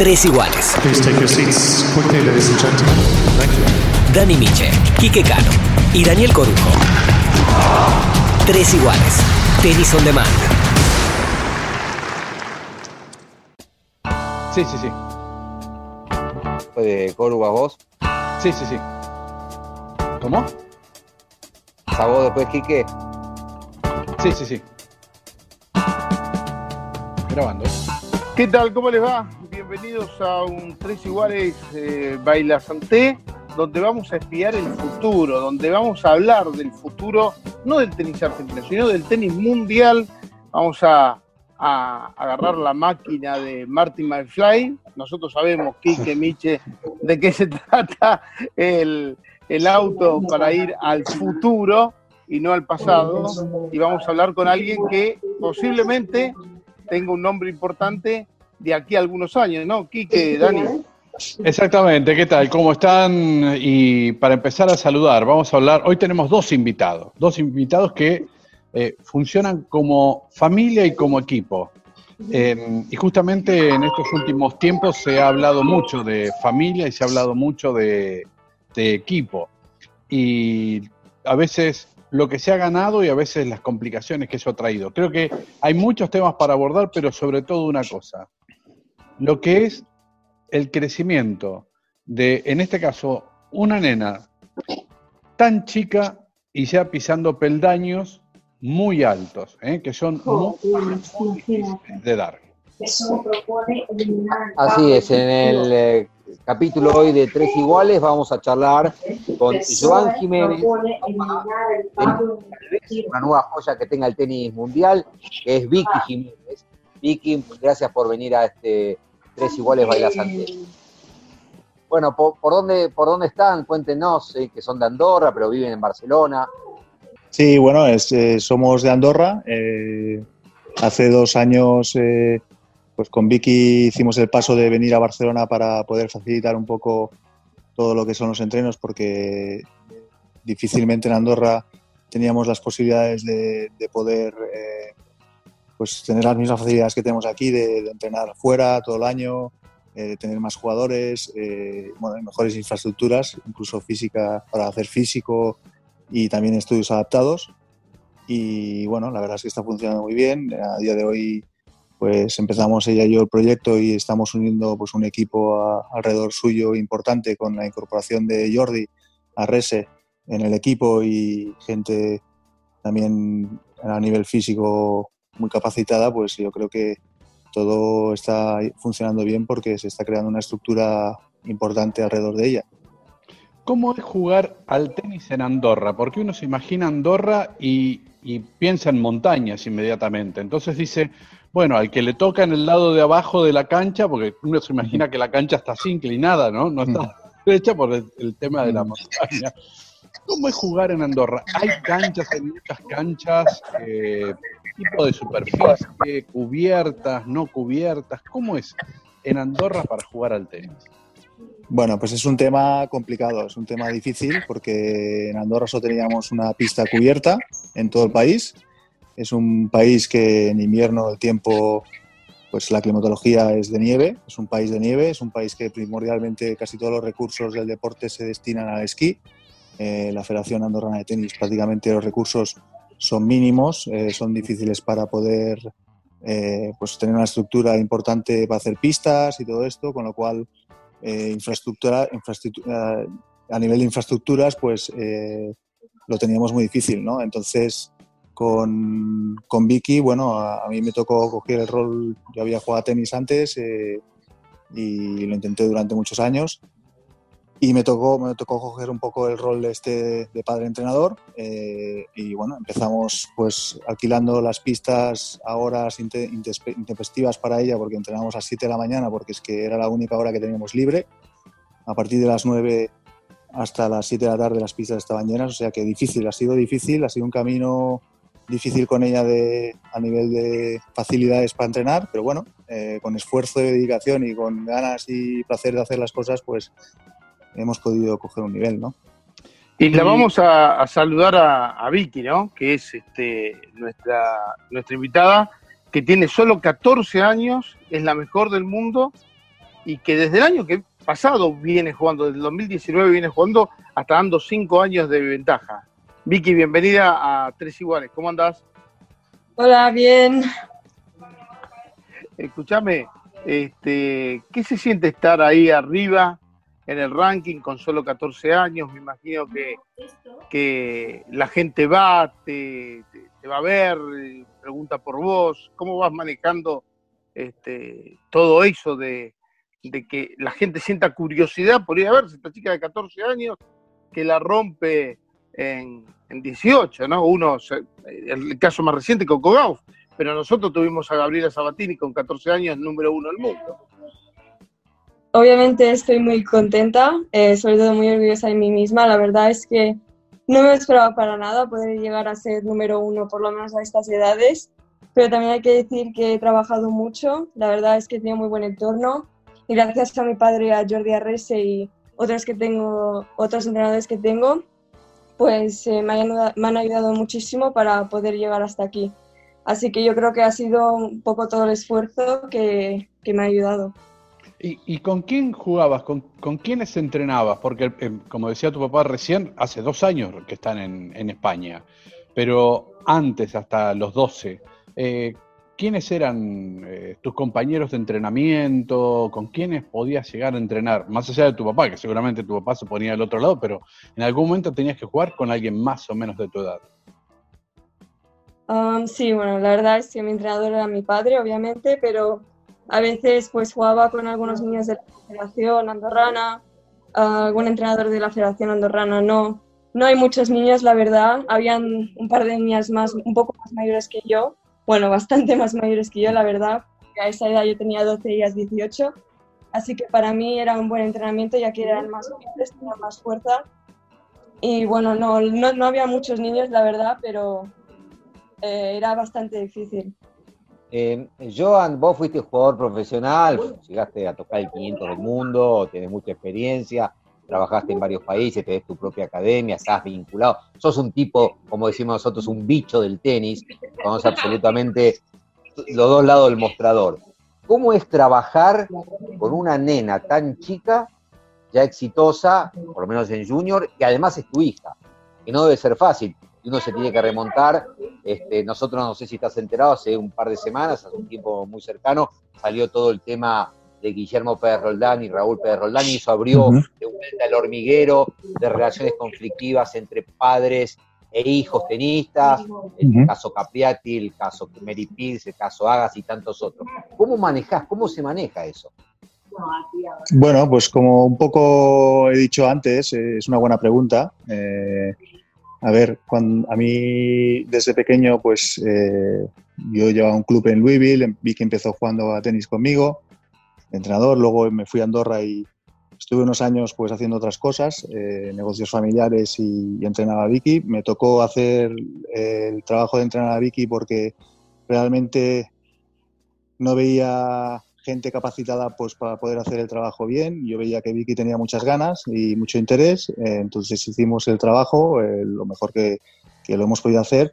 Tres iguales. Please take your seats quickly, ladies and gentlemen. Thank you. Dani Miche, Quique Cano y Daniel Corujo. Tres iguales. Tenis on demand. Sí, sí, sí. ¿Fue de Coru a vos? Sí, sí, sí. ¿Cómo? ¿A vos después, Quique? Sí, sí, sí. Grabando. ¿eh? ¿Qué tal? ¿Cómo les va? Bienvenidos a un Tres Iguales eh, Baila Santé, donde vamos a espiar el futuro, donde vamos a hablar del futuro, no del tenis argentino, sino del tenis mundial. Vamos a, agarrar la máquina de Martin McFly. Nosotros sabemos, Quique, Miche, de qué se trata el auto para ir al futuro y no al pasado. Y vamos a hablar con alguien que posiblemente tenga un nombre importante de aquí a algunos años, ¿no? Quique, Dani. Exactamente, ¿qué tal? ¿Cómo están? Y para empezar a saludar, vamos a hablar, hoy tenemos dos invitados, dos invitados que eh, funcionan como familia y como equipo. Eh, y justamente en estos últimos tiempos se ha hablado mucho de familia y se ha hablado mucho de, de equipo. Y a veces lo que se ha ganado y a veces las complicaciones que eso ha traído. Creo que hay muchos temas para abordar, pero sobre todo una cosa, lo que es el crecimiento de, en este caso, una nena tan chica y ya pisando peldaños muy altos, ¿eh? que son muy difíciles de dar. Así es, en el eh, capítulo hoy de Tres Iguales vamos a charlar con Joan Jiménez, una nueva joya que tenga el tenis mundial, que es Vicky Jiménez. Vicky, gracias por venir a este Tres Iguales Baila Santé. Bueno, ¿por, por dónde, ¿por dónde están? Cuéntenos, eh, que son de Andorra, pero viven en Barcelona. Sí, bueno, es, eh, somos de Andorra. eh, hace dos años, eh, pues con Vicky hicimos el paso de venir a Barcelona para poder facilitar un poco todo lo que son los entrenos, porque difícilmente en Andorra teníamos las posibilidades de, de poder eh, pues tener las mismas facilidades que tenemos aquí, de, de entrenar fuera todo el año, eh, tener más jugadores, eh, bueno, mejores infraestructuras, incluso física para hacer físico y también estudios adaptados. Y bueno, la verdad es que está funcionando muy bien. A día de hoy, pues empezamos ella y yo el proyecto y estamos uniendo pues un equipo a- alrededor suyo importante con la incorporación de Jordi a Rese en el equipo y gente también a nivel físico muy capacitada, pues yo creo que todo está funcionando bien porque se está creando una estructura importante alrededor de ella. ¿Cómo es jugar al tenis en Andorra? Porque uno se imagina Andorra y, y piensa en montañas inmediatamente. Entonces dice, bueno, al que le toca en el lado de abajo de la cancha, porque uno se imagina que la cancha está así inclinada, ¿no? No está derecha por el, el tema de la montaña. ¿Cómo es jugar en Andorra? ¿Hay canchas, hay muchas canchas? Eh, ¿Tipo de superficie? ¿Cubiertas, no cubiertas? ¿Cómo es en Andorra para jugar al tenis? Bueno, pues es un tema complicado, es un tema difícil porque en Andorra solo teníamos una pista cubierta en todo el país. Es un país que en invierno el tiempo, pues la climatología es de nieve, es un país de nieve, es un país que primordialmente casi todos los recursos del deporte se destinan al esquí. Eh, la Federación Andorrana de Tenis prácticamente los recursos son mínimos, eh, son difíciles para poder eh, pues tener una estructura importante para hacer pistas y todo esto, con lo cual eh, infraestructura, infraestructura, a nivel de infraestructuras, pues eh, lo teníamos muy difícil, ¿no? Entonces, con, con Vicky, bueno, a, a mí me tocó coger el rol, yo había jugado a tenis antes eh, y lo intenté durante muchos años y me tocó, me tocó coger un poco el rol de, este, de padre entrenador eh, y bueno, empezamos pues alquilando las pistas a horas intempestivas para ella porque entrenábamos a las 7 de la mañana porque es que era la única hora que teníamos libre. A partir de las 9 hasta las 7 de la tarde las pistas estaban llenas, o sea que difícil, ha sido difícil, ha sido un camino difícil con ella de, a nivel de facilidades para entrenar, pero bueno, eh, con esfuerzo y dedicación y con ganas y placer de hacer las cosas, pues hemos podido coger un nivel, ¿no? Y la vamos a, a saludar a, a Vicky, ¿no? Que es este, nuestra, nuestra invitada, que tiene solo 14 años, es la mejor del mundo y que desde el año que pasado viene jugando, desde el 2019 viene jugando, hasta dando cinco años de ventaja. Vicky, bienvenida a Tres Iguales. ¿Cómo andás? Hola, bien. Escúchame, este, ¿qué se siente estar ahí arriba en el ranking con solo 14 años? Me imagino que, que la gente va, te, va a ver, pregunta por vos. ¿Cómo vas manejando este, todo eso de, de que la gente sienta curiosidad por ir a verse? Esta chica de 14 años que la rompe en, en 18, ¿no? Uno, el caso más reciente, Coco Gauff, pero nosotros tuvimos a Gabriela Sabatini con 14 años, número uno del mundo. Obviamente estoy muy contenta, eh, sobre todo muy orgullosa de mí misma. La verdad es que no me esperaba para nada poder llegar a ser número uno, por lo menos a estas edades. Pero también hay que decir que he trabajado mucho. La verdad es que he tenido muy buen entorno. Y gracias a mi padre, a Jordi Arrese y otros que tengo, otros entrenadores que tengo, pues eh, me, han, ayudado muchísimo para poder llegar hasta aquí. Así que yo creo que ha sido un poco todo el esfuerzo que me ha ayudado. ¿Y, ¿Y, con quién jugabas? ¿Con, ¿Con quiénes entrenabas? Porque, eh, como decía tu papá recién, hace dos años que están en, en España, pero antes, hasta los 12, eh, ¿quiénes eran eh, tus compañeros de entrenamiento? ¿Con quiénes podías llegar a entrenar? Más allá de tu papá, que seguramente tu papá se ponía al otro lado, pero en algún momento tenías que jugar con alguien más o menos de tu edad. Um, sí, bueno, la verdad es que mi entrenador era mi padre, obviamente, pero a veces pues jugaba con algunos niños de la Federación Andorrana, algún entrenador de la Federación Andorrana no. No hay muchos niños, la verdad. Habían un par de niñas más, un poco más mayores que yo, bueno, bastante más mayores que yo, la verdad. A esa edad yo tenía 12 y ellas 18. Así que para mí era un buen entrenamiento, ya que eran más fuertes, tenían más fuerza. Y bueno, no, no, no, había muchos niños, la verdad, pero eh, era bastante difícil. Eh, Joan, vos fuiste jugador profesional, llegaste a tocar el 500 del mundo, tienes mucha experiencia, trabajaste en varios países, tenés tu propia academia, estás vinculado, sos un tipo, como decimos nosotros, un bicho del tenis, conoces absolutamente los dos lados del mostrador. ¿Cómo es trabajar con una nena tan chica, ya exitosa, por lo menos en junior, y además es tu hija? Que no debe ser fácil, y uno se tiene que remontar. Este, nosotros, no sé si estás enterado, hace un par de semanas, hace un tiempo muy cercano, salió todo el tema de Guillermo Pérez Roldán y Raúl Pérez Roldán, y eso abrió uh -huh. de vuelta el hormiguero de relaciones conflictivas entre padres e hijos tenistas, el uh -huh. caso Capriati, el caso Pierce, el caso Agas y tantos otros. ¿Cómo manejas, cómo se maneja eso? Bueno, pues como un poco he dicho antes, es una buena pregunta. Eh, a ver, a mí desde pequeño, pues eh, yo llevaba un club en Louisville, vi que empezó jugando a tenis conmigo, entrenador, luego me fui a Andorra y estuve unos años pues haciendo otras cosas, eh, negocios familiares y, entrenaba a Vicky. Me tocó hacer el trabajo de entrenar a Vicky porque realmente no veía gente capacitada pues para poder hacer el trabajo bien. Yo veía que Vicky tenía muchas ganas y mucho interés, eh, entonces hicimos el trabajo eh, lo mejor que, que, lo hemos podido hacer,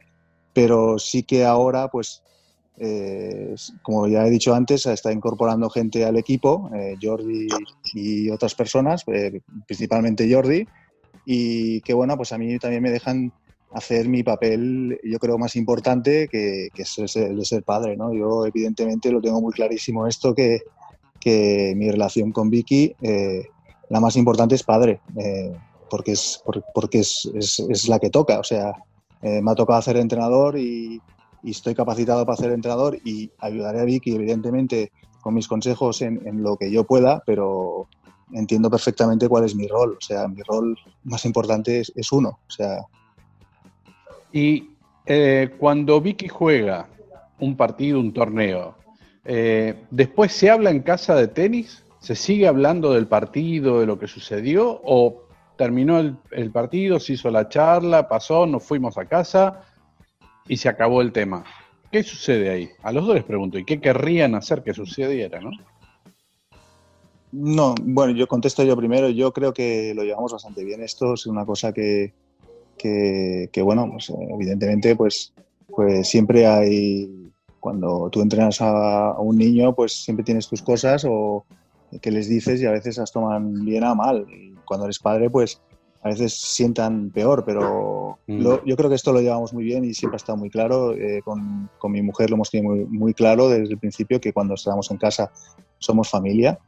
pero sí que ahora pues eh, como ya he dicho antes, está incorporando gente al equipo, eh, Jordi y otras personas, eh, principalmente Jordi, y que bueno, pues a mí también me dejan hacer mi papel, yo creo, más importante, que, que es el de ser padre, ¿no? Yo evidentemente lo tengo muy clarísimo esto, que, que mi relación con Vicky, eh, la más importante es padre, eh, porque, es, porque es, es, es, la que toca, o sea, eh, me ha tocado hacer entrenador y, y, estoy capacitado para ser entrenador y ayudaré a Vicky, evidentemente, con mis consejos en, en lo que yo pueda, pero entiendo perfectamente cuál es mi rol, o sea, mi rol más importante es, es uno, o sea, y eh, cuando Vicky juega un partido, un torneo, eh, ¿después se habla en casa de tenis? ¿Se sigue hablando del partido, de lo que sucedió? ¿O terminó el, el, partido, se hizo la charla, pasó, nos fuimos a casa y se acabó el tema? ¿Qué sucede ahí? A los dos les pregunto, ¿y qué querrían hacer que sucediera, no? No, bueno, yo contesto yo primero. Yo creo que lo llevamos bastante bien. Esto es una cosa que, que, que, bueno, pues evidentemente pues, pues siempre hay, cuando tú entrenas a, un niño, pues siempre tienes tus cosas o, que les dices y a veces las toman bien a mal. Y cuando eres padre, pues a veces sientan peor, pero Mm. lo- yo creo que esto lo llevamos muy bien y siempre ha estado muy claro. Eh, con, con mi mujer lo hemos tenido muy, muy claro desde el principio que cuando estamos en casa somos familia.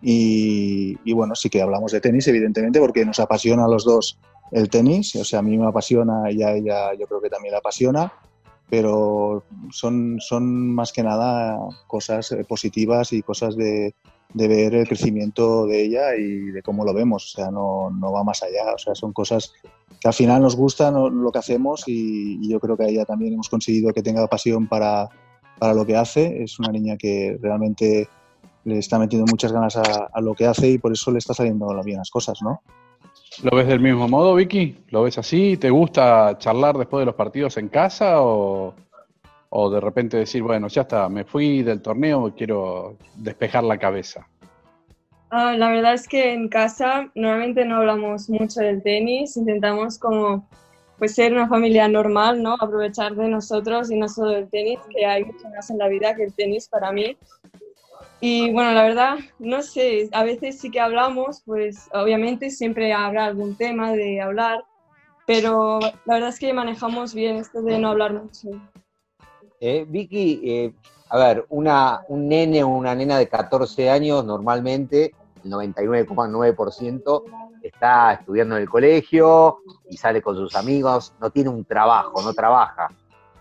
Y, y bueno, sí que hablamos de tenis, evidentemente, porque nos apasiona a los dos el tenis. O sea, a mí me apasiona y a ella yo creo que también la apasiona. Pero son, son más que nada cosas eh, positivas y cosas de, de ver el crecimiento de ella y de cómo lo vemos. O sea, no, no va más allá. O sea, son cosas que al final nos gustan lo que hacemos y, y yo creo que a ella también hemos conseguido que tenga pasión para, para lo que hace. Es una niña que realmente le está metiendo muchas ganas a, a lo que hace y por eso le está saliendo bien las cosas, ¿no? ¿Lo ves del mismo modo, Vicky? ¿Lo ves así? ¿Te gusta charlar después de los partidos en casa o, o de repente decir, bueno, ya está, me fui del torneo, quiero despejar la cabeza? Ah, la verdad es que en casa normalmente no hablamos mucho del tenis, intentamos como pues ser una familia normal, ¿no? Aprovechar de nosotros y no solo del tenis, que hay mucho más en la vida que el tenis para mí. Y bueno, la verdad, no sé, a veces sí que hablamos, pues obviamente siempre habrá algún tema de hablar, pero la verdad es que manejamos bien esto de no hablar mucho. Eh, Vicky, eh, a ver, una, un nene o una nena de 14 años normalmente, el 99,9% está estudiando en el colegio y sale con sus amigos, no tiene un trabajo, no trabaja.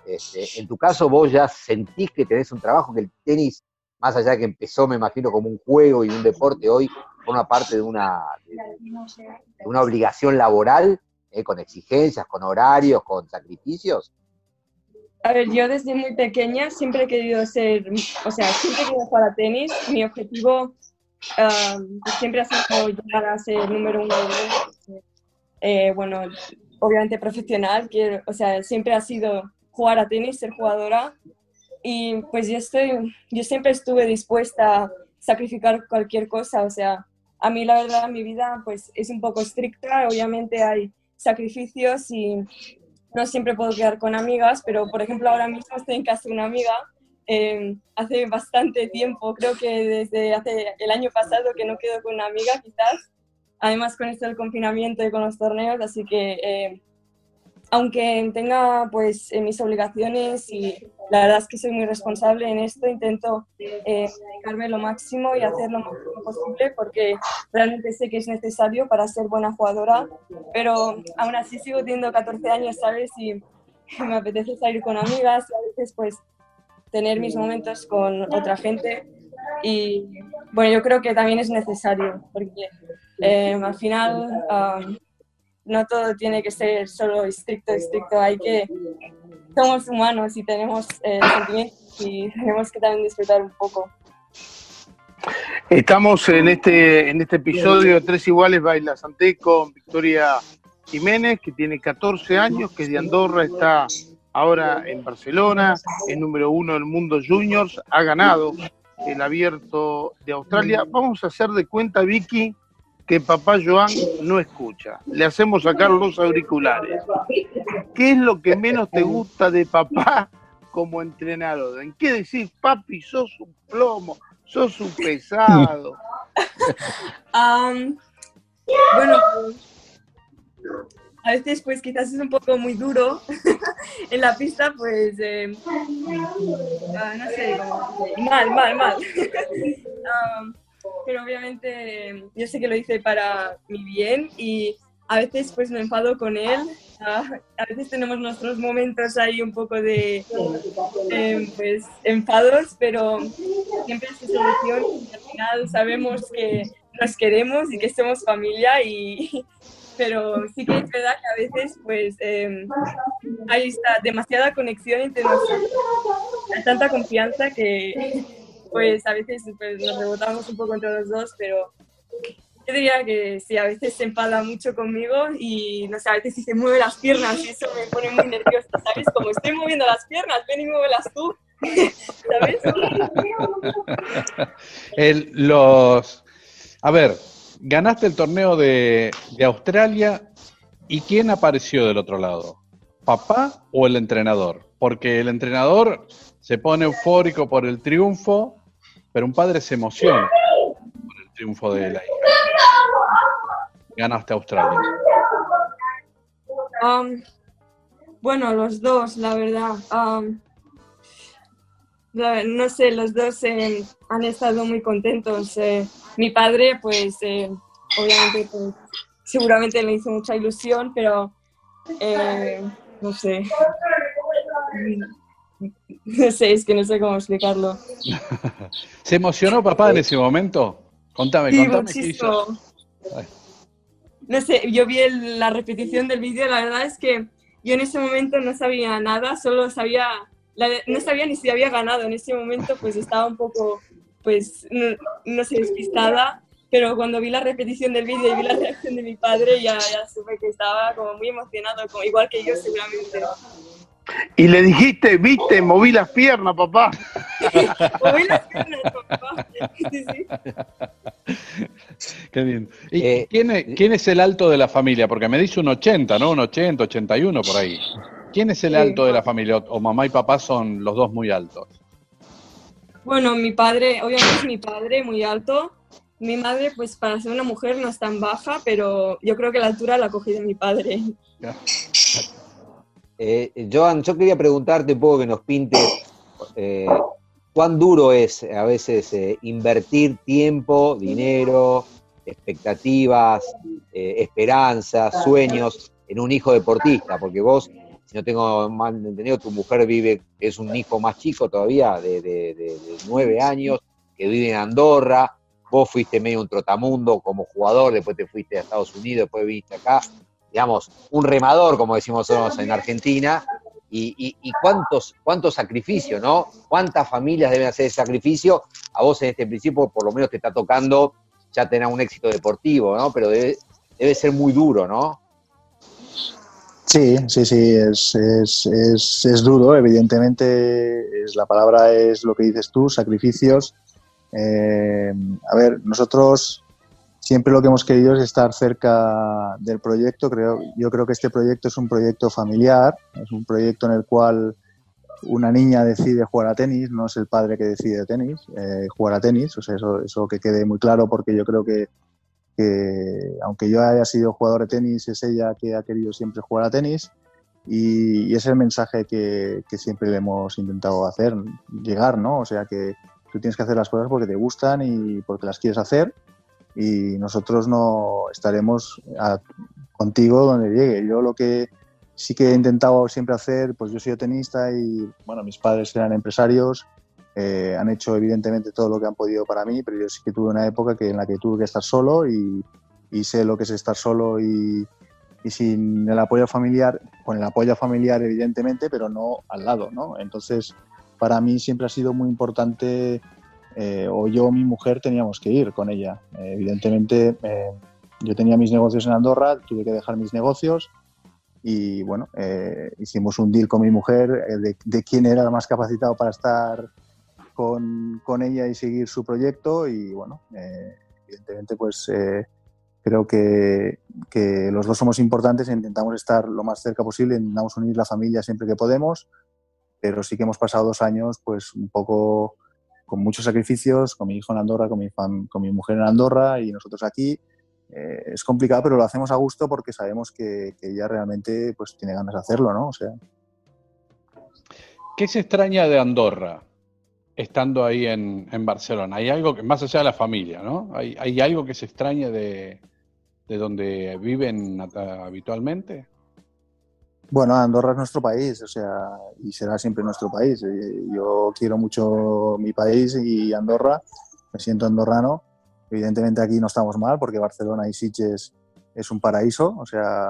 Este, en tu caso, vos ya sentís que tenés un trabajo, que el tenis, más allá de que empezó, me imagino, como un juego y un deporte, hoy forma parte de una, de una obligación laboral, eh, con exigencias, con horarios, con sacrificios. A ver, yo desde muy pequeña siempre he querido ser, o sea, siempre he querido jugar a tenis. Mi objetivo siempre ha sido llegar a ser número uno del. Eh, bueno, obviamente profesional, quiero, o sea, siempre ha sido jugar a tenis, ser jugadora. Y pues yo estoy, yo siempre estuve dispuesta a sacrificar cualquier cosa, o sea, a mí la verdad mi vida pues es un poco estricta, obviamente hay sacrificios y no siempre puedo quedar con amigas, pero por ejemplo ahora mismo estoy en casa de una amiga. eh, hace bastante tiempo, creo que desde hace el año pasado que no quedo con una amiga quizás, además con esto del confinamiento y con los torneos, así que eh, aunque tenga pues eh, mis obligaciones y la verdad es que soy muy responsable en esto, intento eh, dedicarme lo máximo y hacer lo máximo posible porque realmente sé que es necesario para ser buena jugadora, pero aún así sigo teniendo 14 años, ¿sabes? Y me apetece salir con amigas y a veces pues tener mis momentos con otra gente y bueno, yo creo que también es necesario porque eh, al final no todo tiene que ser solo estricto, estricto, hay que, somos humanos y tenemos eh, sentimientos y tenemos que también disfrutar un poco. Estamos en este, en este episodio de Tres Iguales Baila Santé con Victoria Jiménez, que tiene 14 años, que es de Andorra, está ahora en Barcelona, es número uno del mundo juniors, ha ganado el abierto de Australia. Vamos a hacer de cuenta, Vicky, que papá Joan no escucha. Le hacemos sacar los auriculares. ¿Qué es lo que menos te gusta de papá como entrenador? ¿En qué decir, papi, sos un plomo, sos un pesado? Bueno, a veces pues quizás es un poco muy duro en la pista, pues eh, ah, no sé, mal, mal, mal. Am, pero obviamente yo sé que lo hice para mi bien y a veces pues me enfado con él. A veces tenemos nuestros momentos ahí un poco de eh, pues enfados, pero siempre se solución y al final sabemos que nos queremos y que somos familia y pero sí que es verdad que a veces pues eh, hay esta demasiada conexión entre nosotros, hay tanta confianza que pues a veces pues, nos rebotamos un poco entre los dos, pero yo diría que sí, a veces se enfada mucho conmigo y no sé, a veces sí se mueve las piernas y eso me pone muy nerviosa, ¿sabes? Como estoy moviendo las piernas, ven y muévelas tú, ¿sabes? Los, a ver, ganaste el torneo de, de Australia y ¿quién apareció del otro lado? ¿Papá o el entrenador? Porque el entrenador se pone eufórico por el triunfo, pero un padre se emociona por el triunfo de la hija? Ganaste Australia. Um, bueno, los dos, la verdad. No sé, los dos eh, han estado muy contentos. eh. mi padre, pues, eh, obviamente, pues, seguramente le hizo mucha ilusión, pero no sé. No sé, es que no sé cómo explicarlo. ¿Se emocionó papá en ese momento? Contame, Sí, contame qué hizo. muchísimo. No sé, yo vi el- la repetición del vídeo, la verdad es que yo en ese momento no sabía nada, solo sabía, la- no sabía ni si había ganado, en ese momento pues estaba un poco, pues, no, no sé, despistada, pero cuando vi la repetición del vídeo y vi la reacción de mi padre, ya, ya supe que estaba como muy emocionado, como, igual que yo seguramente. Y le dijiste, viste, moví las piernas, papá. Moví las piernas, papá. Qué bien. ¿Y Eh, quién, es, quién es el alto de la familia? Porque me dice un 80, ¿no? Un 80, 81 por ahí. ¿Quién es el Sí. alto de la familia? O, o mamá y papá son los dos muy altos. Bueno, mi padre, obviamente es mi padre, muy alto. Mi madre, pues para ser una mujer no es tan baja, pero yo creo que la altura la cogí de mi padre. Eh, Joan, yo quería preguntarte un poco que nos pintes eh, cuán duro es a veces eh, invertir tiempo, dinero, expectativas, eh, esperanzas, sueños en un hijo deportista, porque vos, si no tengo mal entendido, tu mujer vive, es un hijo más chico todavía, de, de- nueve años, que vive en Andorra, vos fuiste medio un trotamundo como jugador, después te fuiste a Estados Unidos, después viniste acá, digamos, un remador, como decimos nosotros en Argentina, y, y- y cuántos, cuántos sacrificios, ¿no? ¿Cuántas familias deben hacer ese sacrificio? A vos en este principio, por lo menos te está tocando ya tener un éxito deportivo, ¿no? Pero debe, debe ser muy duro, ¿no? Sí, sí, sí, es, es, es, es duro, evidentemente, la palabra es lo que dices tú, sacrificios. Eh, a ver, nosotros siempre lo que hemos querido es estar cerca del proyecto. Creo, yo creo que este proyecto es un proyecto familiar, es un proyecto en el cual una niña decide jugar a tenis, no es el padre que decide tenis, eh, jugar a tenis, o sea, eso, eso que quede muy claro porque yo creo que, que aunque yo haya sido jugador de tenis, es ella que ha querido siempre jugar a tenis y, y es el mensaje que, que siempre le hemos intentado hacer, llegar, ¿no? O sea, que tú tienes que hacer las cosas porque te gustan y porque las quieres hacer y nosotros no estaremos a- contigo donde llegue. Yo lo que sí que he intentado siempre hacer, pues yo soy tenista y bueno, mis padres eran empresarios, eh, han hecho evidentemente todo lo que han podido para mí, pero yo sí que tuve una época que, en la que tuve que estar solo y, y sé lo que es estar solo y, y sin el apoyo familiar, con el apoyo familiar evidentemente, pero no al lado, ¿no? Entonces, para mí siempre ha sido muy importante, eh, o yo o mi mujer teníamos que ir con ella. Eh, evidentemente, eh, yo tenía mis negocios en Andorra, tuve que dejar mis negocios y bueno, eh, hicimos un deal con mi mujer eh, de, de quién era el más capacitado para estar con, con ella y seguir su proyecto y bueno, eh, evidentemente pues creo que, que los dos somos importantes e intentamos estar lo más cerca posible, intentamos unir la familia siempre que podemos, pero sí que hemos pasado dos años pues un poco con muchos sacrificios, con mi hijo en Andorra, con mi, con mi mujer en Andorra y nosotros aquí. Eh, es complicado, pero lo hacemos a gusto porque sabemos que, que ella realmente pues tiene ganas de hacerlo, ¿no? O sea, ¿Qué se extraña de Andorra estando ahí en, en Barcelona? ¿Hay algo que, más allá de la familia, ¿no? ¿Hay, hay algo que se extraña de, de donde viven habitualmente? Bueno, Andorra es nuestro país, o sea, y será siempre nuestro país. Eh, Yo quiero mucho mi país y Andorra, me siento andorrano. Evidentemente aquí no estamos mal porque Barcelona y Sitges es un paraíso, o sea,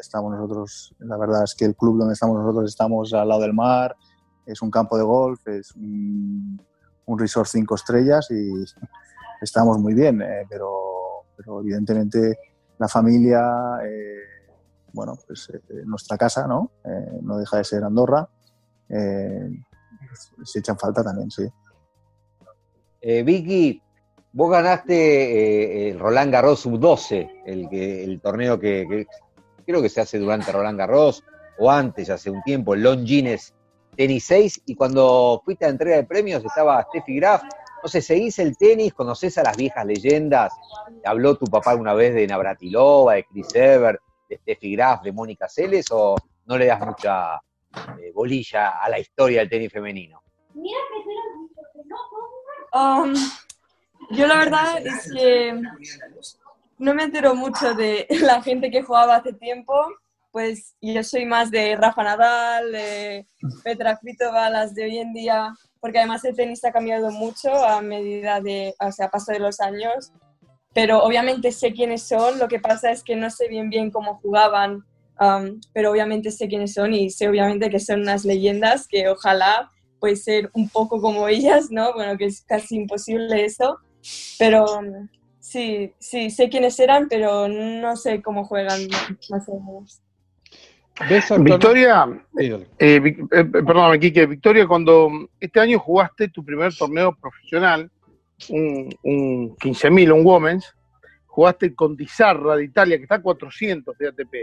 estamos nosotros, la verdad es que el club donde estamos nosotros estamos al lado del mar, es un campo de golf, es un, un resort cinco estrellas y estamos muy bien, eh, pero, pero evidentemente la familia, eh, bueno, pues eh, nuestra casa, ¿no? Eh, no deja de ser Andorra. Eh, se echan falta también, sí. Eh, Vicky, vos ganaste eh, el Roland Garros Sub-12, el, el torneo que, creo que se hace durante Roland Garros, o antes, hace un tiempo, el Longines Tennis 6, y cuando fuiste a la entrega de premios estaba Steffi Graf no sé, ¿seguís el tenis? ¿Conoces a las viejas leyendas? ¿Habló tu papá una vez de Navratilova, de Chris Evert, de Steffi Graf, de Mónica Celes o no le das mucha eh, bolilla a la historia del tenis femenino? Um, yo la verdad es que no me entero mucho de la gente que jugaba hace tiempo. Pues yo soy más de Rafa Nadal, de Petra Kvitova, las de hoy en día, porque además el tenis ha cambiado mucho a medida de, o sea, a paso de los años. Pero obviamente sé quiénes son, lo que pasa es que no sé bien bien cómo jugaban, um, pero obviamente sé quiénes son y sé obviamente que son unas leyendas que ojalá puede ser un poco como ellas, ¿no? Bueno, que es casi imposible eso, pero um, sí, sí, sé quiénes eran, pero no sé cómo juegan más o menos. ¿Ves actualmente- Victoria, eh, Vic- eh, perdóname, Quique, Victoria, cuando este año jugaste tu primer torneo profesional, un, un 15.000, un Women's, jugaste con Dizarra de Italia, que está a 400 de ATP.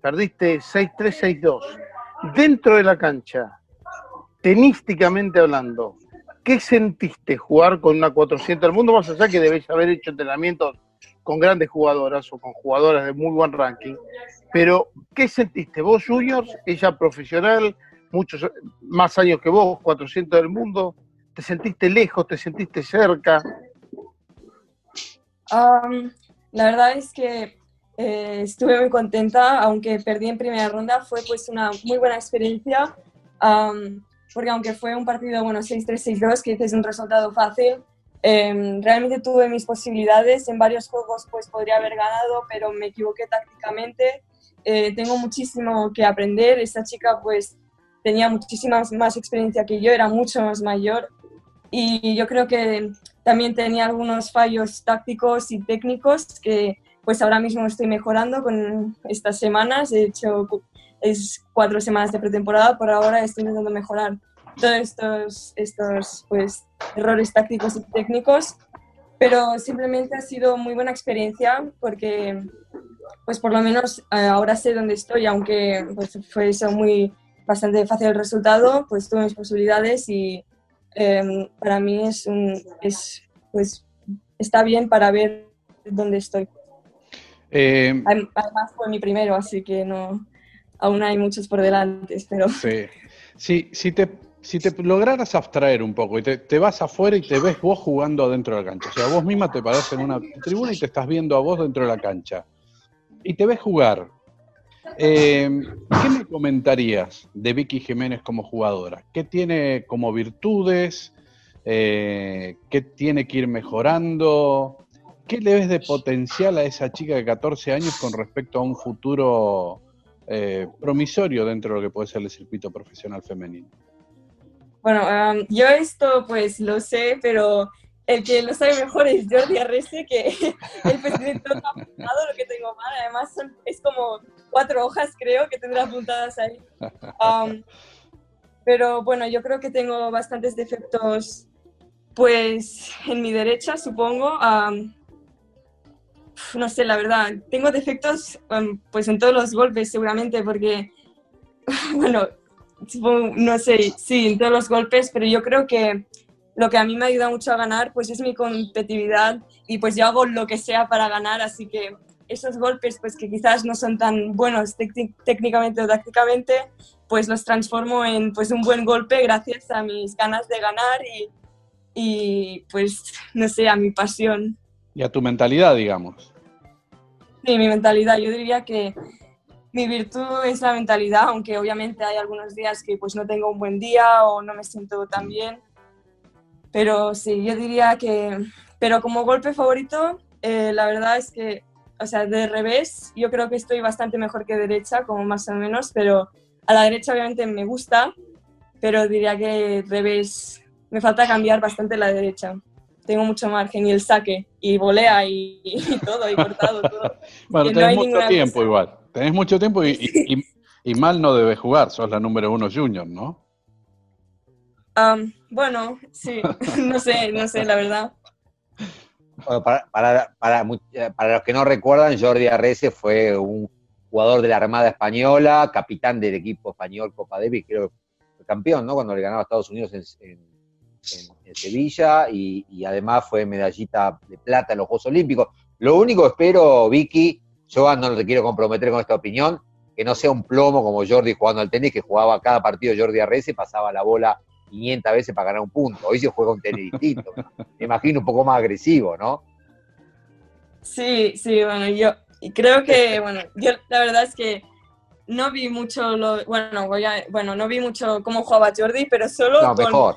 Perdiste 6-3, 6-2. Dentro de la cancha, tenísticamente hablando, ¿qué sentiste jugar con una 400 del mundo? Más allá que debes haber hecho entrenamientos con grandes jugadoras o con jugadoras de muy buen ranking. Pero, ¿qué sentiste? Vos juniors, ella profesional, muchos más años que vos, 400 del mundo, ¿te sentiste lejos, te sentiste cerca? Um, la verdad es que eh, estuve muy contenta, aunque perdí en primera ronda, fue pues una muy buena experiencia, um, porque aunque fue un partido, bueno, 6-3, 6-2, que es un resultado fácil, em, realmente tuve mis posibilidades, en varios juegos pues podría haber ganado, pero me equivoqué tácticamente, Eh, tengo muchísimo que aprender, esta chica pues tenía muchísima más experiencia que yo, era mucho más mayor, y yo creo que también tenía algunos fallos tácticos y técnicos que pues ahora mismo estoy mejorando con estas semanas. He hecho es cuatro semanas de pretemporada, por ahora estoy intentando mejorar todos estos, estos pues, errores tácticos y técnicos, pero simplemente ha sido muy buena experiencia porque pues por lo menos eh, ahora sé dónde estoy, aunque pues, fue eso muy bastante fácil el resultado, pues tuve mis posibilidades y eh, para mí es un es pues está bien para ver dónde estoy. Eh, Adem- Además fue mi primero, así que no aún hay muchos por delante, pero sí. Si, si, te, si te lograras abstraer un poco y te, te vas afuera y te ves vos jugando adentro de la cancha, o sea, vos misma te parás en una tribuna y te estás viendo a vos dentro de la cancha y te ves jugar, eh, ¿qué me comentarías de Vicky Jiménez como jugadora? ¿Qué tiene como virtudes? Eh, ¿Qué tiene que ir mejorando? ¿Qué le ves de potencial a esa chica de 14 años con respecto a un futuro eh, promisorio dentro de lo que puede ser el circuito profesional femenino? bueno, yo esto pues lo sé, pero el que lo sabe mejor es Jordi Arrese, que pues tiene todo apuntado lo que tengo mal, además son- es como cuatro hojas creo que tendrá apuntadas ahí. Um, pero bueno, yo creo que tengo bastantes defectos, pues en mi derecha, supongo. am, no sé, la verdad, tengo defectos, am, pues en todos los golpes, seguramente, porque, bueno, supongo- no sé, sí, en todos los golpes, pero yo creo que lo que a mí me ayuda mucho a ganar, pues es mi competitividad y pues yo hago lo que sea para ganar, así que esos golpes, pues que quizás no son tan buenos técnic- técnicamente o tácticamente, pues los transformo en pues un buen golpe gracias a mis ganas de ganar y, y pues no sé, a mi pasión. Y a tu mentalidad, digamos. Sí, mi mentalidad. Yo diría que mi virtud es la mentalidad, aunque obviamente hay algunos días que pues no tengo un buen día o no me siento tan bien. Pero sí, yo diría que... Pero como golpe favorito, eh, la verdad es que, o sea, de revés, yo creo que estoy bastante mejor que derecha, como más o menos, pero a la derecha obviamente me gusta, pero diría que revés, me falta cambiar bastante la derecha. Tengo mucho margen y el saque, y volea y, y todo, y cortado, todo. Bueno, no tenés mucho tiempo cosa. igual. Tenés mucho tiempo y, y- y- y mal no debes jugar. Sos la número uno junior, ¿no? Bueno, sí, no sé, no sé, la verdad. Bueno, para, para, para, eh, para los que no recuerdan, Jordi Arrese fue un jugador de la Armada Española, capitán del equipo español Copa Davis, creo que fue campeón, ¿no? Cuando le ganaba a Estados Unidos en, en en, Sevilla y, y, además fue medallita de plata en los Juegos Olímpicos. Lo único espero, Vicky, yo no te quiero comprometer con esta opinión, que no sea un plomo como Jordi jugando al tenis, que jugaba cada partido Jordi Arrece pasaba la bola 500 veces para ganar un punto. Hoy se juega un tenis distinto. Me imagino un poco más agresivo, ¿no? Sí, sí, bueno, yo creo que, bueno, yo la verdad es que no vi mucho, lo, bueno, voy a, bueno, no vi mucho cómo jugaba Jordi, pero solo no, mejor.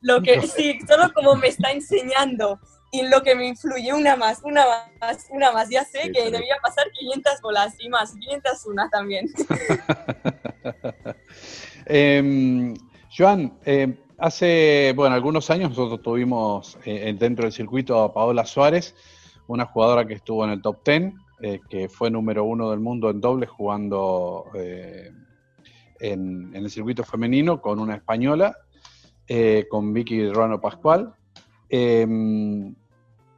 lo que, sí, solo como me está enseñando y lo que me influye una más, una más, una más. Ya sé que debía pasar 500 bolas y más, 500 una también. eh, Joan, eh, hace, bueno, algunos años nosotros tuvimos eh, dentro del circuito a Paola Suárez, una jugadora que estuvo en el top 10, eh, que fue número uno del mundo en doble jugando en, en, el circuito femenino con una española, con Vicky Ruano Pascual. Em,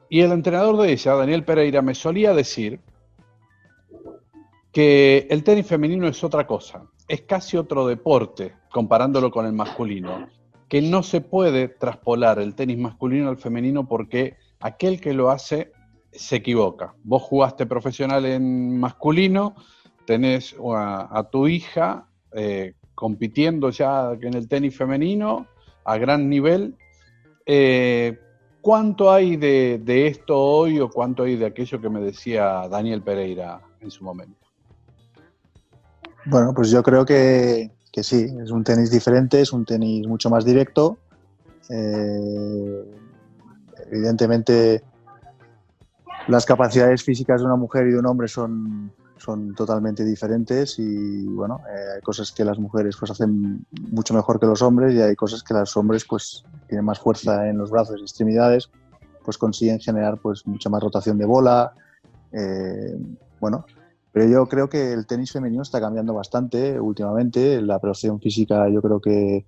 y el entrenador de ella, Daniel Pereira, me solía decir que el tenis femenino es otra cosa, es casi otro deporte comparándolo con el masculino, que no se puede traspolar el tenis masculino al femenino porque aquel que lo hace se equivoca. Vos jugaste profesional en masculino, tenés a, tu hija eh, compitiendo ya en el tenis femenino a gran nivel. Eh, ¿Cuánto hay de, de, esto hoy o cuánto hay de aquello que me decía Daniel Pereira en su momento? Bueno, pues yo creo que, que sí, es un tenis diferente, es un tenis mucho más directo. Eh, evidentemente, las capacidades físicas de una mujer y de un hombre son, son totalmente diferentes y bueno, eh, hay cosas que las mujeres pues hacen mucho mejor que los hombres y hay cosas que los hombres pues tienen más fuerza en los brazos y extremidades, pues consiguen generar pues mucha más rotación de bola. Eh, bueno, pero yo creo que el tenis femenino está cambiando bastante últimamente. La producción física, yo creo que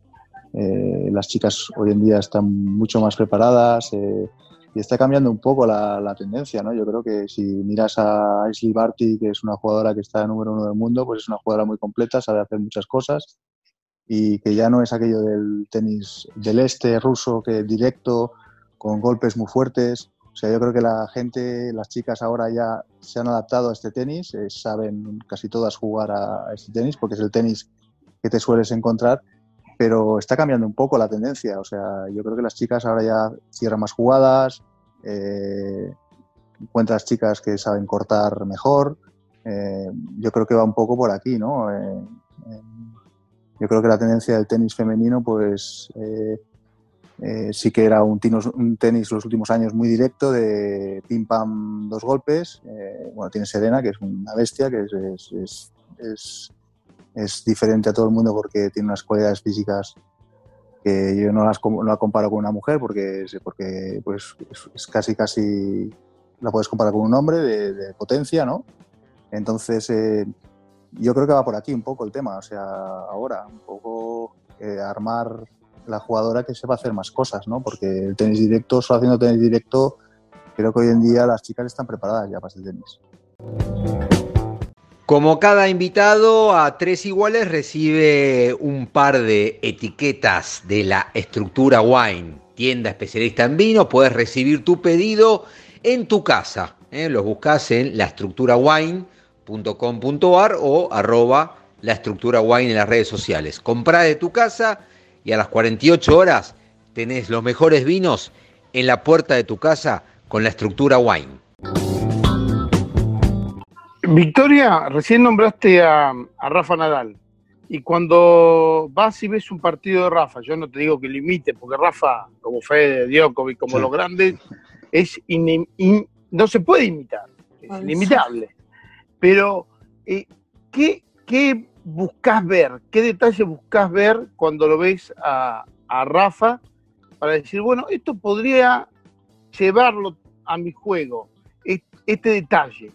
eh, las chicas hoy en día están mucho más preparadas eh, y está cambiando un poco la, tendencia. ¿no? Yo creo que si miras a Ashley Barty, que es una jugadora que está número uno del mundo, pues es una jugadora muy completa, sabe hacer muchas cosas y que ya no es aquello del tenis del este ruso que directo, con golpes muy fuertes. O sea, yo creo que la gente, las chicas ahora ya se han adaptado a este tenis, eh, saben casi todas jugar a, este tenis porque es el tenis que te sueles encontrar, pero está cambiando un poco la tendencia. O sea, yo creo que las chicas ahora ya cierran más jugadas, eh, encuentras chicas que saben cortar mejor. Eh, yo creo que va un poco por aquí, ¿no? yo creo que la tendencia del tenis femenino, pues eh, sí que era un, un, tenis los últimos años muy directo, de pim pam dos golpes. Eh, bueno, tiene Serena, que es una bestia, que es, es, es, es, diferente a todo el mundo porque tiene unas cualidades físicas que yo no las no la comparo con una mujer porque, porque pues, es, casi casi la puedes comparar con un hombre de, potencia, ¿no? Entonces, eh, yo creo que va por aquí un poco el tema, o sea, ahora, un poco armar la jugadora que sepa hacer más cosas, ¿no? Porque el tenis directo, solo haciendo tenis directo, creo que hoy en día las chicas están preparadas ya para el tenis. Como cada invitado a tres iguales recibe un par de etiquetas de la estructura Wine, tienda especialista en vino, puedes recibir tu pedido en tu casa. ¿eh? Los buscas en laestructurawine.com.ar o arroba la wine en las redes sociales. Comprá de tu casa y a las 48 horas tenés los mejores vinos en la puerta de tu casa con la estructura wine. Victoria, recién nombraste a, Rafa Nadal. Y cuando vas y ves un partido de Rafa, yo no te digo que limite, porque Rafa, como Fede, Djokovic, como los grandes, es no se puede imitar, es inimitable. Pero, eh, ¿qué, ¿qué buscas ver? ¿Qué detalle buscas ver cuando lo ves a, Rafa para decir, bueno, esto podría llevarlo a mi juego, este, detalle?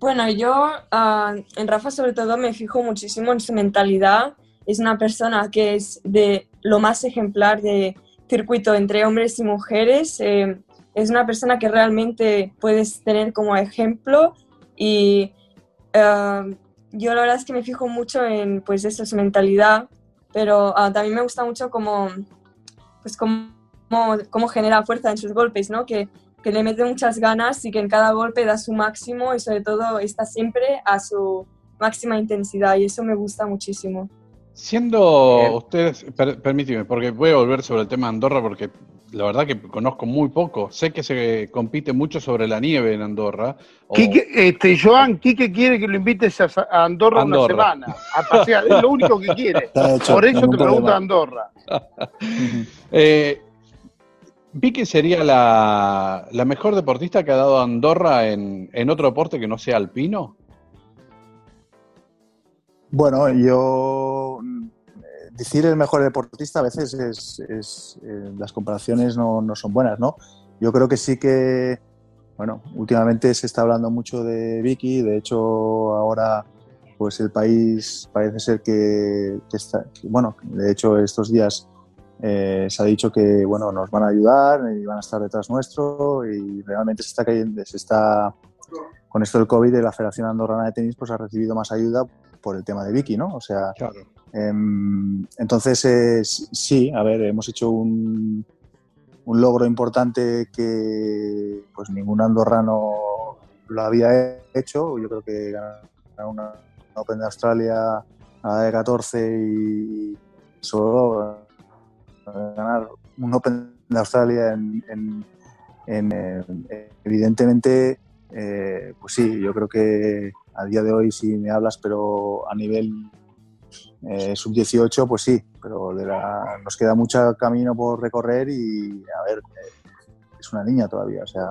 bueno, yo ah, en Rafa sobre todo me fijo muchísimo en su mentalidad. Es una persona que es de lo más ejemplar de circuito entre hombres y mujeres. Eh, es una persona que realmente puedes tener como ejemplo y uh, yo la verdad es que me fijo mucho en pues eso, su mentalidad pero ah, también me gusta mucho cómo, pues cómo, cómo genera fuerza en sus golpes, ¿no? Que, que le mete muchas ganas y que en cada golpe da su máximo y sobre todo está siempre a su máxima intensidad y eso me gusta muchísimo. Siendo ustedes, per- permíteme, porque voy a volver sobre el tema de Andorra porque la verdad que conozco muy poco. Sé que se compite mucho sobre la nieve en Andorra. o- Quique, este, Joan, Quique quiere que lo invites a, a Andorra, una semana a pasear, es lo único que quiere. Hecho, Por eso te pregunto problema. Andorra. Eh, Vicky sería la, la mejor deportista que ha dado Andorra en, en otro deporte que no sea alpino. Bueno, yo decir el mejor deportista a veces es, eh, las comparaciones no, no son buenas, ¿no? Yo creo que sí que, bueno, últimamente se está hablando mucho de Vicky, de hecho ahora pues el país parece ser que, está, bueno, de hecho estos días eh, se ha dicho que bueno nos van a ayudar y van a estar detrás nuestro y realmente se está cayendo, se está con esto del COVID la Federación Andorrana de Tenis pues ha recibido más ayuda por el tema de Vicky, ¿no? O sea, Claro. em, entonces eh, sí, a ver, hemos hecho un, un logro importante que pues ningún andorrano lo había hecho. Yo creo que ganar una Open de Australia a la de 14 y solo ganar un Open de Australia en, en- en, eh, evidentemente eh, pues sí, yo creo que a día de hoy si me hablas, pero a nivel eh, sub-18, pues sí, pero nos queda mucho camino por recorrer y a ver, eh, es una niña todavía, o sea,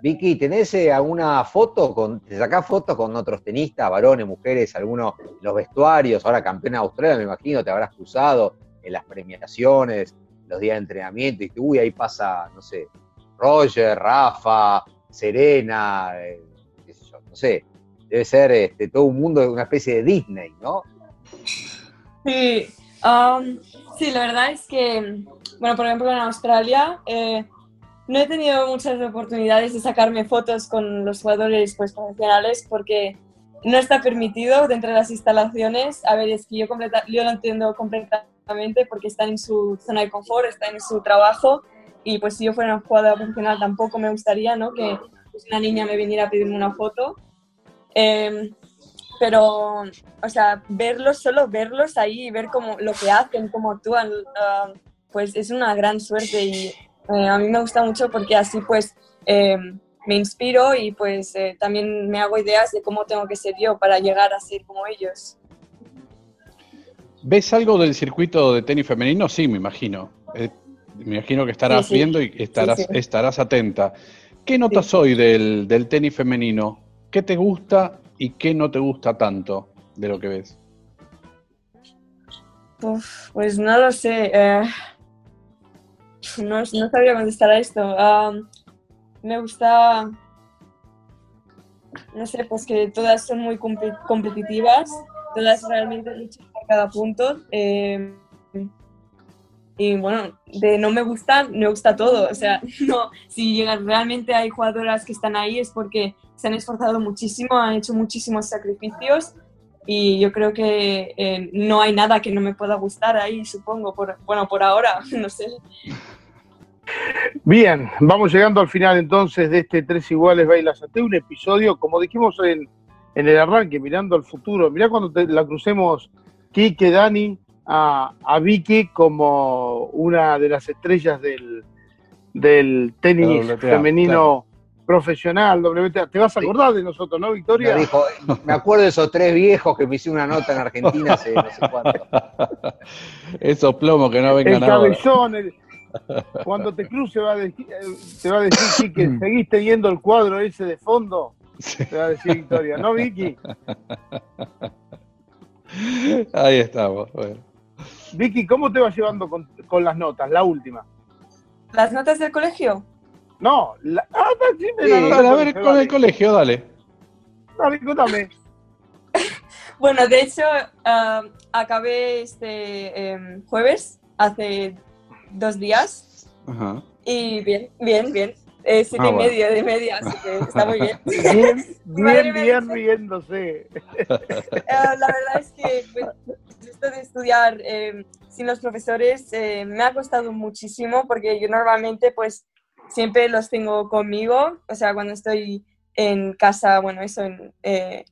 Vicky, ¿tenés eh, alguna foto? ¿Te sacás fotos con otros tenistas, varones, mujeres, algunos los vestuarios? Ahora campeona de Australia, me imagino, te habrás cruzado en las premiaciones, los días de entrenamiento, y uy, ahí pasa, no sé, Roger, Rafa, Serena, eh, qué sé yo, no sé. Debe ser este, todo un mundo, una especie de Disney, ¿no? Sí, am, sí, la verdad es que, bueno, por ejemplo, en Australia eh, no he tenido muchas oportunidades de sacarme fotos con los jugadores pues, profesionales porque no está permitido dentro de las instalaciones. A ver, es que yo, completa- yo lo entiendo completamente porque están en su zona de confort, están en su trabajo y pues si yo fuera una jugadora profesional tampoco me gustaría ¿no? que pues, una niña me viniera a pedirme una foto. Em, pero, o sea, verlos, solo verlos ahí ver cómo, lo que hacen, cómo actúan, ah, pues es una gran suerte y eh, a mí me gusta mucho porque así pues eh, me inspiro y pues eh, también me hago ideas de cómo tengo que ser yo para llegar a ser como ellos. ¿Ves algo del circuito de tenis femenino? Sí, me imagino. Me imagino que estarás Sí, sí. viendo y estarás, Sí, estarás atenta. ¿Qué notas hoy del, del tenis femenino? ¿Qué te gusta y qué no te gusta tanto de lo que ves? Uf, pues no lo sé. eh, no, no sabría contestar a esto. Me gusta, no sé, pues que todas son muy compe- competitivas, todas realmente luchan por cada punto. eh, y bueno, de no me gustan, me gusta todo. O sea, no, si llegan, realmente hay jugadoras que están ahí es porque se han esforzado muchísimo, han hecho muchísimos sacrificios y yo creo que eh, no hay nada que no me pueda gustar ahí, supongo, por, bueno, por ahora, no sé. Bien, vamos llegando al final entonces de este Tres Iguales Bailas Ante, un episodio, como dijimos en, en el arranque, mirando al futuro. Mirá cuando te- la crucemos, Kike, Dani, a, a Vicky como una de las estrellas del, del tenis WTA, femenino profesional, WTA. Te vas a acordar de nosotros, ¿no, Victoria? Me, dijo, me acuerdo de esos tres viejos que me hicieron una nota en Argentina hace no sé cuánto. Esos plomos que no el vengan ahora. cabezón, el- cuando te cruce va a decir, eh, te va a decir Quique, ¿seguís teniendo el cuadro ese de fondo? Sí. Te va a decir Victoria, ¿no, Vicky? Ahí estamos. bueno. Vicky, ¿cómo te vas llevando con, con las notas? La última. ¿Las notas del colegio? No, la, ah, dime Sí, la nota Dale, a ver, con el colegio, dale. Dale, contame. Bueno, de hecho, ah, acabé este em, jueves, hace dos días, Ajá. y bien, bien, bien. eh, siete Ah, y bueno. medio de media, así que está muy bien. Bien, bien, bien riéndose. Eh, la verdad es que pues, esto de estudiar eh, sin los profesores eh, me ha costado muchísimo porque yo normalmente pues siempre los tengo conmigo, o sea, cuando estoy en casa, bueno, eso, en, eh,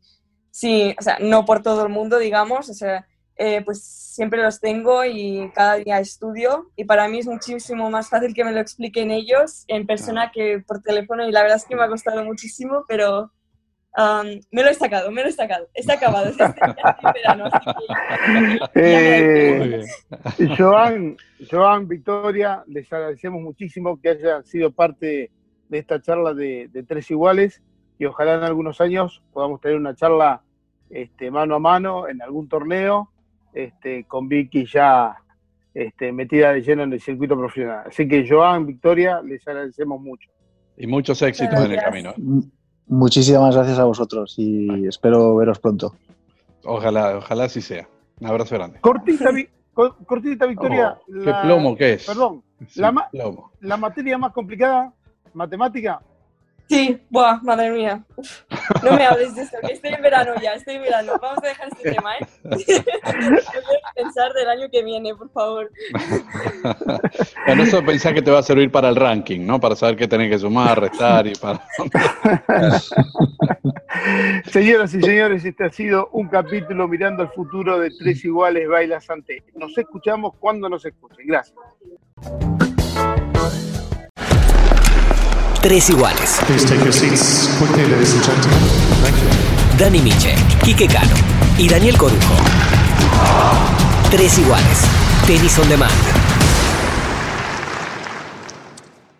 sí, o sea, no por todo el mundo, digamos, o sea, eh, pues siempre los tengo y cada día estudio. Y para mí es muchísimo más fácil que me lo expliquen ellos en persona que por teléfono. Y la verdad es que me ha costado muchísimo, pero um, me lo he sacado, me lo he sacado, está acabado, es este verano, Eh, bien. Joan, Joan, Victoria, les agradecemos muchísimo que hayan sido parte de esta charla de, de Tres Iguales y ojalá en algunos años podamos tener una charla este, mano a mano en algún torneo este, con Vicky ya este, metida de lleno en el circuito profesional. Así que Joan, Victoria, les agradecemos mucho. Y muchos éxitos en el camino. Muchísimas gracias a vosotros y espero veros pronto. Ojalá, ojalá así sea. Un abrazo grande. Cortita, Vi- cortita Victoria. Oh, ¿Qué plomo que es? Perdón, Sí, la ma- plomo. la materia más complicada, matemática. Sí, buah, madre mía. Uf, no me hables de esto, que estoy en verano ya, estoy en verano. Vamos a dejar este tema, ¿eh? Yo quiero pensar del año que viene, por favor. Bueno, eso pensá que te va a servir para el ranking, ¿no? Para saber qué tenés que sumar, restar y para... Señoras y señores, este ha sido un capítulo mirando al futuro de Tres Iguales Baila Santé. Nos escuchamos cuando nos escuchen. Gracias. Thank you. Dani Miche, Quique Cano y Daniel Corujo. Tres iguales. Tenis on demand.